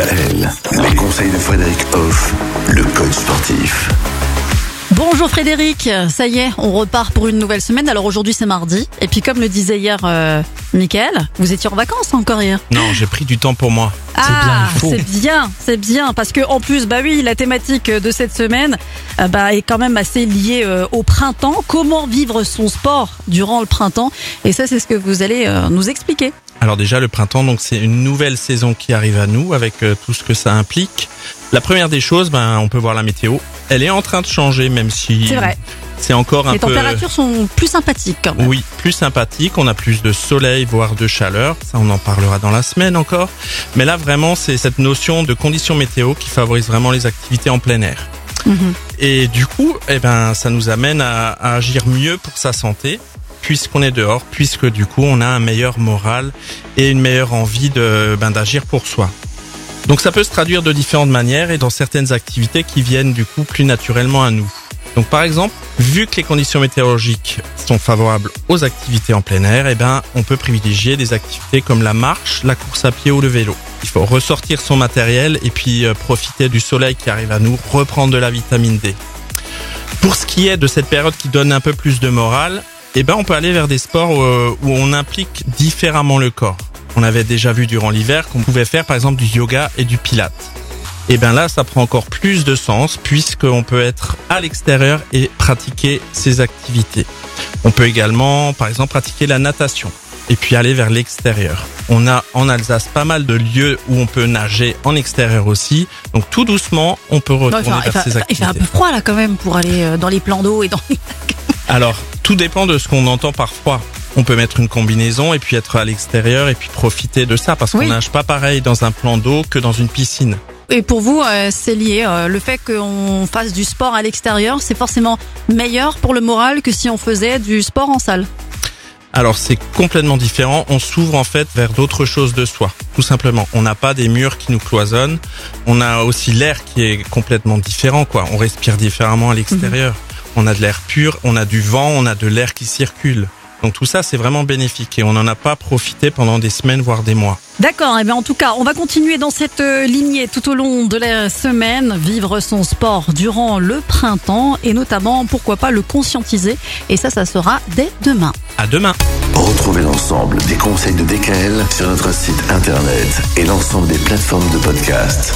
Les conseils de Frédéric Hoff. Bonjour Frédéric, ça y est, on repart pour une nouvelle semaine. Alors aujourd'hui c'est mardi, et puis comme le disait hier euh, Michael, vous étiez en vacances encore hier. Non, j'ai pris du temps pour moi. Ah, c'est bien, c'est bien, c'est bien, parce que en plus, bah oui, la thématique de cette semaine, euh, bah est quand même assez liée euh, au printemps. Comment vivre son sport durant le printemps? Et ça, c'est ce que vous allez euh, nous expliquer. Alors déjà le printemps, donc c'est une nouvelle saison qui arrive à nous avec euh, tout ce que ça implique. La première des choses, ben on peut voir la météo. Elle est en train de changer, même si C'est vrai. c'est encore un Les peu. températures sont plus sympathiques quand même. Oui, plus sympathique. On a plus de soleil, voire de chaleur. Ça, on en parlera dans la semaine encore. Mais là, vraiment, c'est cette notion de conditions météo qui favorise vraiment les activités en plein air. Mhm. Et du coup, eh ben, ça nous amène à, à agir mieux pour sa santé, puisqu'on est dehors, puisque du coup, on a un meilleur moral et une meilleure envie de, ben, d'agir pour soi. Donc, ça peut se traduire de différentes manières et dans certaines activités qui viennent du coup plus naturellement à nous. Donc, par exemple, vu que les conditions météorologiques sont favorables aux activités en plein air, eh ben, on peut privilégier des activités comme la marche, la course à pied ou le vélo. Il faut ressortir son matériel et puis euh, profiter du soleil qui arrive à nous, reprendre de la vitamine D. Pour ce qui est de cette période qui donne un peu plus de morale, eh ben on peut aller vers des sports euh, où on implique différemment le corps. On avait déjà vu durant l'hiver qu'on pouvait faire par exemple du yoga et du pilate. Et ben là, ça prend encore plus de sens puisqu'on peut être à l'extérieur et pratiquer ces activités. On peut également, par exemple, pratiquer la natation et puis aller vers l'extérieur. On a en Alsace pas mal de lieux où on peut nager en extérieur aussi. Donc tout doucement, on peut Non, retourner il vers ces il fait un activités. peu froid là quand même pour aller euh, dans les plans d'eau et dans les... Alors, tout dépend de ce qu'on entend par froid. On peut mettre une combinaison et puis être à l'extérieur et puis profiter de ça parce qu'on nage pas pareil dans un plan d'eau que dans une piscine. Et pour vous, euh, c'est lié. euh, le fait qu'on fasse du sport à l'extérieur, c'est forcément meilleur pour le moral que si on faisait du sport en salle. Alors c'est complètement différent. On s'ouvre en fait vers d'autres choses de soi, tout simplement. On n'a pas des murs qui nous cloisonnent. On a aussi l'air qui est complètement différent, quoi. On respire différemment à l'extérieur. On a de l'air pur, on a du vent, on a de l'air qui circule. Donc tout ça, c'est vraiment bénéfique et on n'en a pas profité pendant des semaines, voire des mois. D'accord, et bien en tout cas, on va continuer dans cette euh, lignée tout au long de la semaine, vivre son sport durant le printemps et notamment, pourquoi pas, le conscientiser. Et ça, ça sera dès demain. À demain. Retrouvez l'ensemble des conseils de DKL sur notre site internet et l'ensemble des plateformes de podcast.